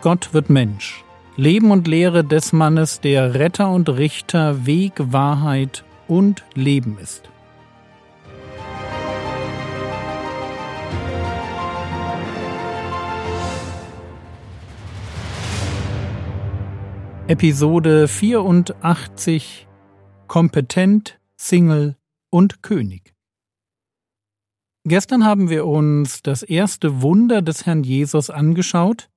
Gott wird Mensch. Leben und Lehre des Mannes, der Retter und Richter, Weg, Wahrheit und Leben ist. Episode 84 Kompetent, Single und König. Gestern haben wir uns das erste Wunder des Herrn Jesus angeschaut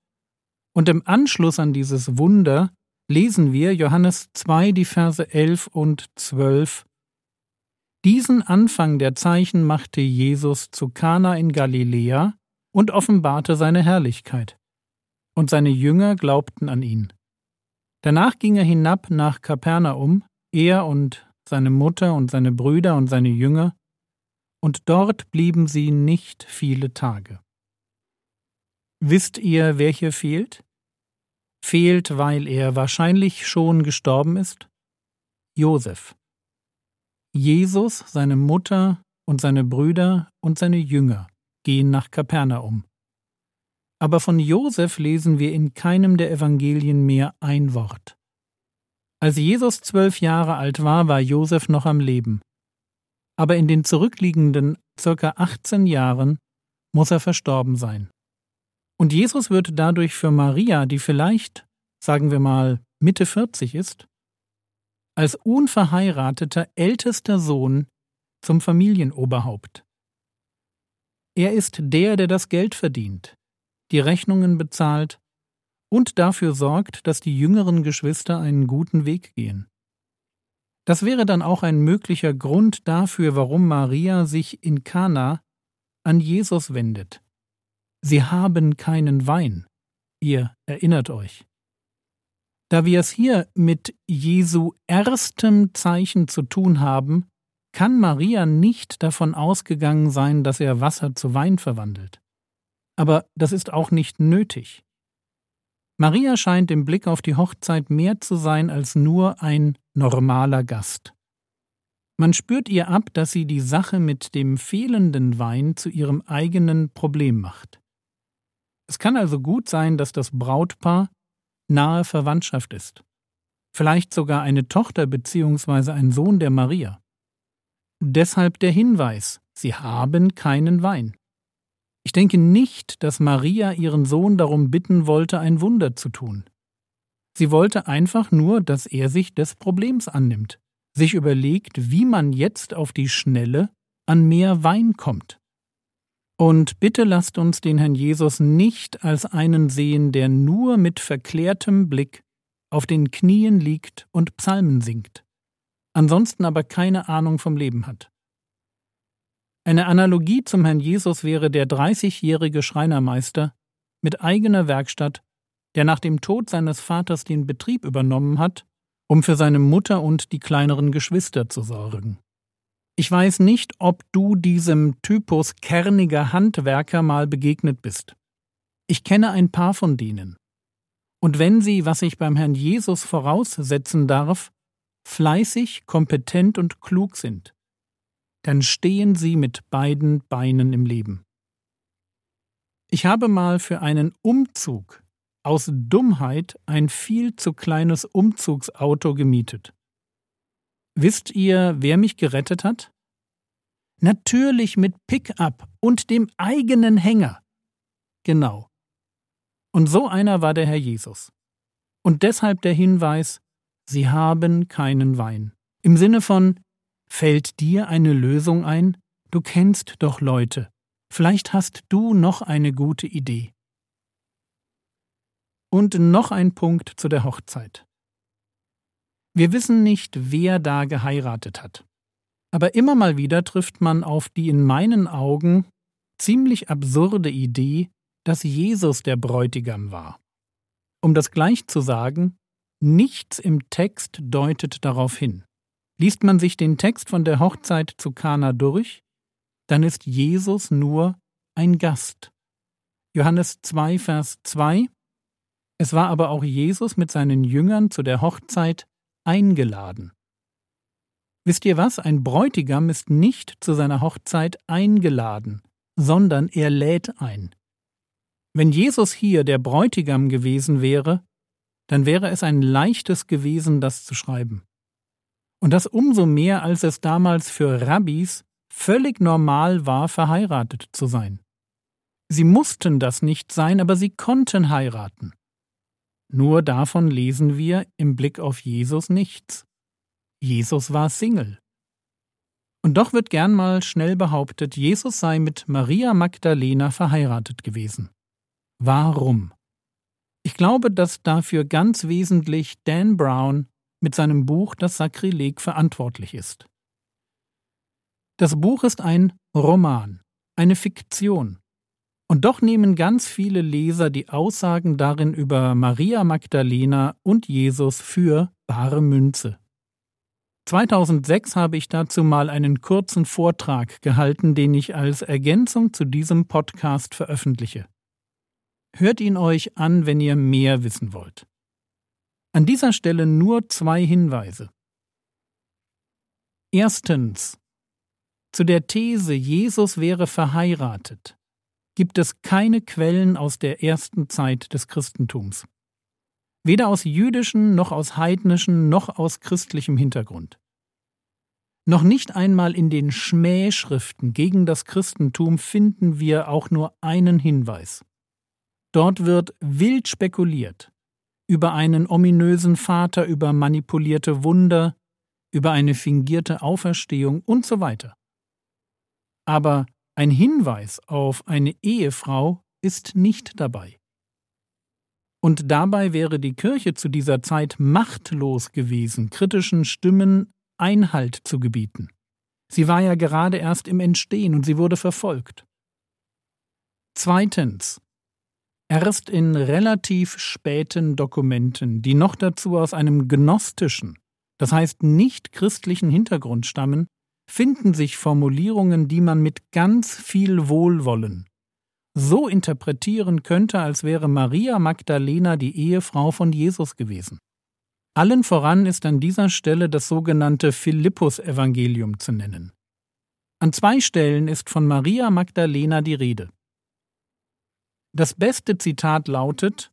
und im Anschluss an dieses Wunder lesen wir Johannes 2 die Verse 11 und 12. Diesen Anfang der Zeichen machte Jesus zu Kana in Galiläa und offenbarte seine Herrlichkeit. Und seine Jünger glaubten an ihn. Danach ging er hinab nach Kapernaum, er und seine Mutter und seine Brüder und seine Jünger, und dort blieben sie nicht viele Tage. Wisst ihr, wer hier fehlt? Fehlt, weil er wahrscheinlich schon gestorben ist? Josef. Jesus, seine Mutter und seine Brüder und seine Jünger gehen nach Kapernaum. Aber von Josef lesen wir in keinem der Evangelien mehr ein Wort. Als Jesus zwölf Jahre alt war, war Josef noch am Leben. Aber in den zurückliegenden circa 18 Jahren muss er verstorben sein. Und Jesus wird dadurch für Maria, die vielleicht, sagen wir mal, Mitte 40 ist, als unverheirateter ältester Sohn zum Familienoberhaupt. Er ist der, der das Geld verdient, die Rechnungen bezahlt und dafür sorgt, dass die jüngeren Geschwister einen guten Weg gehen. Das wäre dann auch ein möglicher Grund dafür, warum Maria sich in Kana an Jesus wendet. Sie haben keinen Wein. Ihr erinnert euch. Da wir es hier mit Jesu erstem Zeichen zu tun haben, kann Maria nicht davon ausgegangen sein, dass er Wasser zu Wein verwandelt. Aber das ist auch nicht nötig. Maria scheint im Blick auf die Hochzeit mehr zu sein als nur ein normaler Gast. Man spürt ihr ab, dass sie die Sache mit dem fehlenden Wein zu ihrem eigenen Problem macht. Es kann also gut sein, dass das Brautpaar nahe Verwandtschaft ist. Vielleicht sogar eine Tochter bzw. ein Sohn der Maria. Deshalb der Hinweis, sie haben keinen Wein. Ich denke nicht, dass Maria ihren Sohn darum bitten wollte, ein Wunder zu tun. Sie wollte einfach nur, dass er sich des Problems annimmt, sich überlegt, wie man jetzt auf die Schnelle an mehr Wein kommt. Und bitte lasst uns den Herrn Jesus nicht als einen sehen, der nur mit verklärtem Blick auf den Knien liegt und Psalmen singt, ansonsten aber keine Ahnung vom Leben hat. Eine Analogie zum Herrn Jesus wäre der 30-jährige Schreinermeister mit eigener Werkstatt, der nach dem Tod seines Vaters den Betrieb übernommen hat, um für seine Mutter und die kleineren Geschwister zu sorgen. Ich weiß nicht, ob du diesem Typus kerniger Handwerker mal begegnet bist. Ich kenne ein paar von denen. Und wenn sie, was ich beim Herrn Jesus voraussetzen darf, fleißig, kompetent und klug sind, dann stehen sie mit beiden Beinen im Leben. Ich habe mal für einen Umzug aus Dummheit ein viel zu kleines Umzugsauto gemietet. Wisst ihr, wer mich gerettet hat? Natürlich mit Pickup und dem eigenen Hänger. Genau. Und so einer war der Herr Jesus. Und deshalb der Hinweis, Sie haben keinen Wein. Im Sinne von, Fällt dir eine Lösung ein? Du kennst doch Leute. Vielleicht hast du noch eine gute Idee. Und noch ein Punkt zu der Hochzeit. Wir wissen nicht, wer da geheiratet hat. Aber immer mal wieder trifft man auf die in meinen Augen ziemlich absurde Idee, dass Jesus der Bräutigam war. Um das gleich zu sagen, nichts im Text deutet darauf hin. Liest man sich den Text von der Hochzeit zu Kana durch, dann ist Jesus nur ein Gast. Johannes 2, Vers 2 Es war aber auch Jesus mit seinen Jüngern zu der Hochzeit eingeladen. Wisst ihr was? Ein Bräutigam ist nicht zu seiner Hochzeit eingeladen, sondern er lädt ein. Wenn Jesus hier der Bräutigam gewesen wäre, dann wäre es ein leichtes gewesen, das zu schreiben. Und das umso mehr, als es damals für Rabbis völlig normal war, verheiratet zu sein. Sie mussten das nicht sein, aber sie konnten heiraten. Nur davon lesen wir im Blick auf Jesus nichts. Jesus war Single. Und doch wird gern mal schnell behauptet, Jesus sei mit Maria Magdalena verheiratet gewesen. Warum? Ich glaube, dass dafür ganz wesentlich Dan Brown mit seinem Buch Das Sakrileg verantwortlich ist. Das Buch ist ein Roman, eine Fiktion. Und doch nehmen ganz viele Leser die Aussagen darin über Maria Magdalena und Jesus für bare Münze. 2006 habe ich dazu mal einen kurzen Vortrag gehalten, den ich als Ergänzung zu diesem Podcast veröffentliche. Hört ihn euch an, wenn ihr mehr wissen wollt. An dieser Stelle nur zwei Hinweise. Erstens. Zu der These, Jesus wäre verheiratet, gibt es keine Quellen aus der ersten Zeit des Christentums. Weder aus jüdischen noch aus heidnischen noch aus christlichem Hintergrund. Noch nicht einmal in den Schmähschriften gegen das Christentum finden wir auch nur einen Hinweis. Dort wird wild spekuliert über einen ominösen Vater, über manipulierte Wunder, über eine fingierte Auferstehung und so weiter. Aber ein Hinweis auf eine Ehefrau ist nicht dabei. Und dabei wäre die Kirche zu dieser Zeit machtlos gewesen, kritischen Stimmen Einhalt zu gebieten. Sie war ja gerade erst im Entstehen und sie wurde verfolgt. Zweitens. Erst in relativ späten Dokumenten, die noch dazu aus einem gnostischen, das heißt nicht christlichen Hintergrund stammen, finden sich Formulierungen, die man mit ganz viel Wohlwollen so interpretieren könnte, als wäre Maria Magdalena die Ehefrau von Jesus gewesen. Allen voran ist an dieser Stelle das sogenannte Philippus-Evangelium zu nennen. An zwei Stellen ist von Maria Magdalena die Rede. Das beste Zitat lautet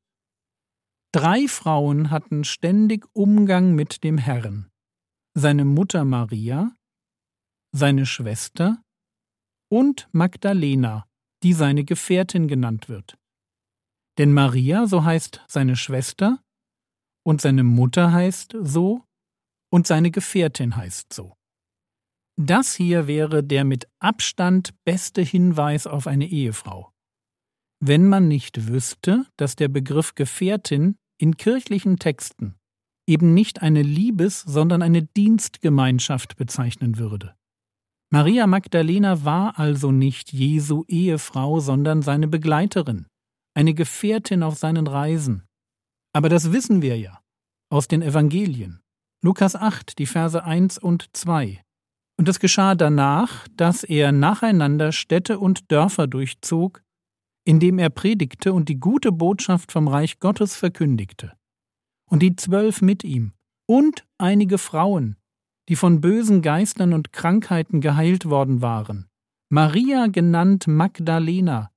Drei Frauen hatten ständig Umgang mit dem Herrn, seine Mutter Maria, seine Schwester und Magdalena, die seine Gefährtin genannt wird. Denn Maria, so heißt seine Schwester, und seine Mutter heißt so, und seine Gefährtin heißt so. Das hier wäre der mit Abstand beste Hinweis auf eine Ehefrau. Wenn man nicht wüsste, dass der Begriff Gefährtin in kirchlichen Texten eben nicht eine Liebes-, sondern eine Dienstgemeinschaft bezeichnen würde. Maria Magdalena war also nicht Jesu Ehefrau, sondern seine Begleiterin, eine Gefährtin auf seinen Reisen. Aber das wissen wir ja aus den Evangelien. Lukas 8, die Verse 1 und 2. Und es geschah danach, dass er nacheinander Städte und Dörfer durchzog, indem er predigte und die gute Botschaft vom Reich Gottes verkündigte. Und die zwölf mit ihm und einige Frauen, die von bösen Geistern und Krankheiten geheilt worden waren, Maria genannt Magdalena,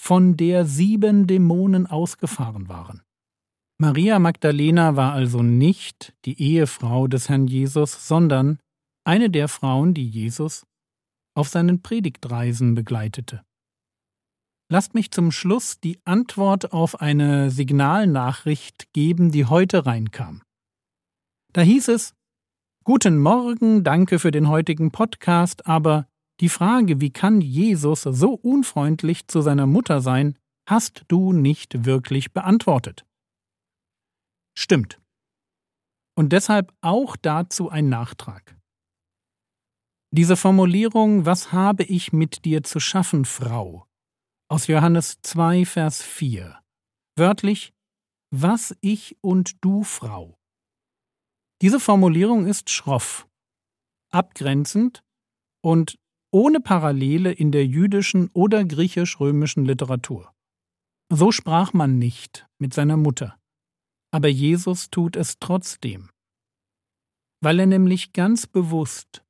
von der sieben Dämonen ausgefahren waren. Maria Magdalena war also nicht die Ehefrau des Herrn Jesus, sondern eine der Frauen, die Jesus auf seinen Predigtreisen begleitete. Lasst mich zum Schluss die Antwort auf eine Signalnachricht geben, die heute reinkam. Da hieß es, Guten Morgen, danke für den heutigen Podcast, aber die Frage, wie kann Jesus so unfreundlich zu seiner Mutter sein, hast du nicht wirklich beantwortet. Stimmt. Und deshalb auch dazu ein Nachtrag. Diese Formulierung, was habe ich mit dir zu schaffen, Frau, aus Johannes 2, Vers 4, wörtlich, was ich und du, Frau, diese Formulierung ist schroff, abgrenzend und ohne Parallele in der jüdischen oder griechisch-römischen Literatur. So sprach man nicht mit seiner Mutter. Aber Jesus tut es trotzdem, weil er nämlich ganz bewusst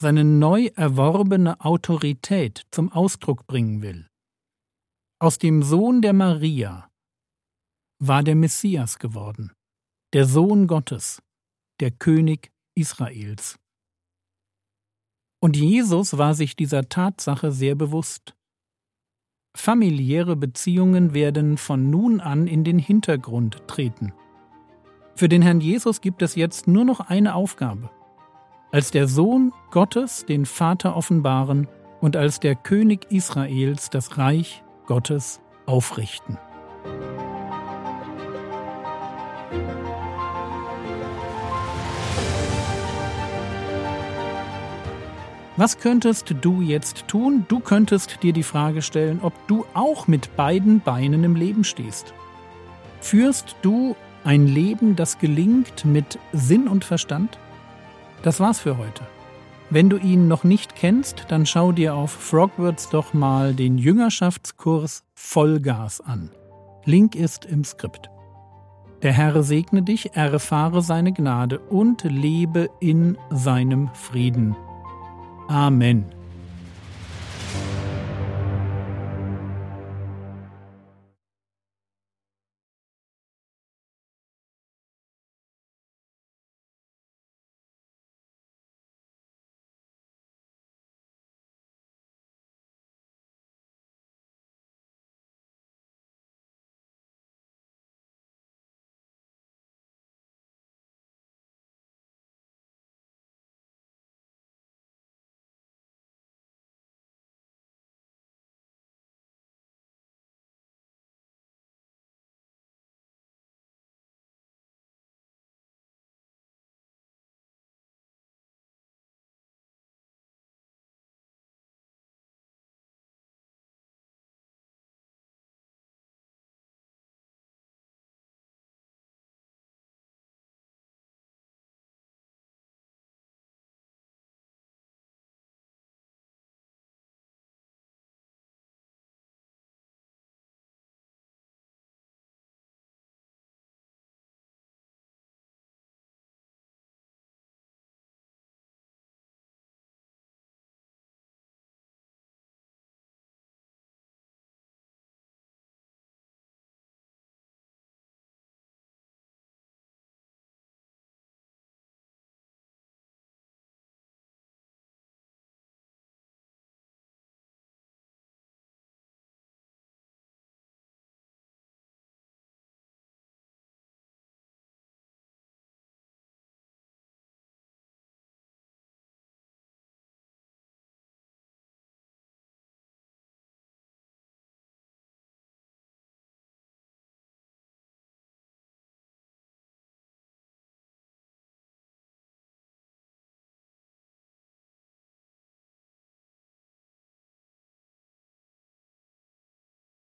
seine neu erworbene Autorität zum Ausdruck bringen will. Aus dem Sohn der Maria war der Messias geworden, der Sohn Gottes, der König Israels. Und Jesus war sich dieser Tatsache sehr bewusst. Familiäre Beziehungen werden von nun an in den Hintergrund treten. Für den Herrn Jesus gibt es jetzt nur noch eine Aufgabe. Als der Sohn Gottes den Vater offenbaren und als der König Israels das Reich Gottes aufrichten. Was könntest du jetzt tun? Du könntest dir die Frage stellen, ob du auch mit beiden Beinen im Leben stehst. Führst du ein Leben, das gelingt mit Sinn und Verstand? Das war's für heute. Wenn du ihn noch nicht kennst, dann schau dir auf Frogwords doch mal den Jüngerschaftskurs Vollgas an. Link ist im Skript. Der Herr segne dich, erfahre seine Gnade und lebe in seinem Frieden. Amen.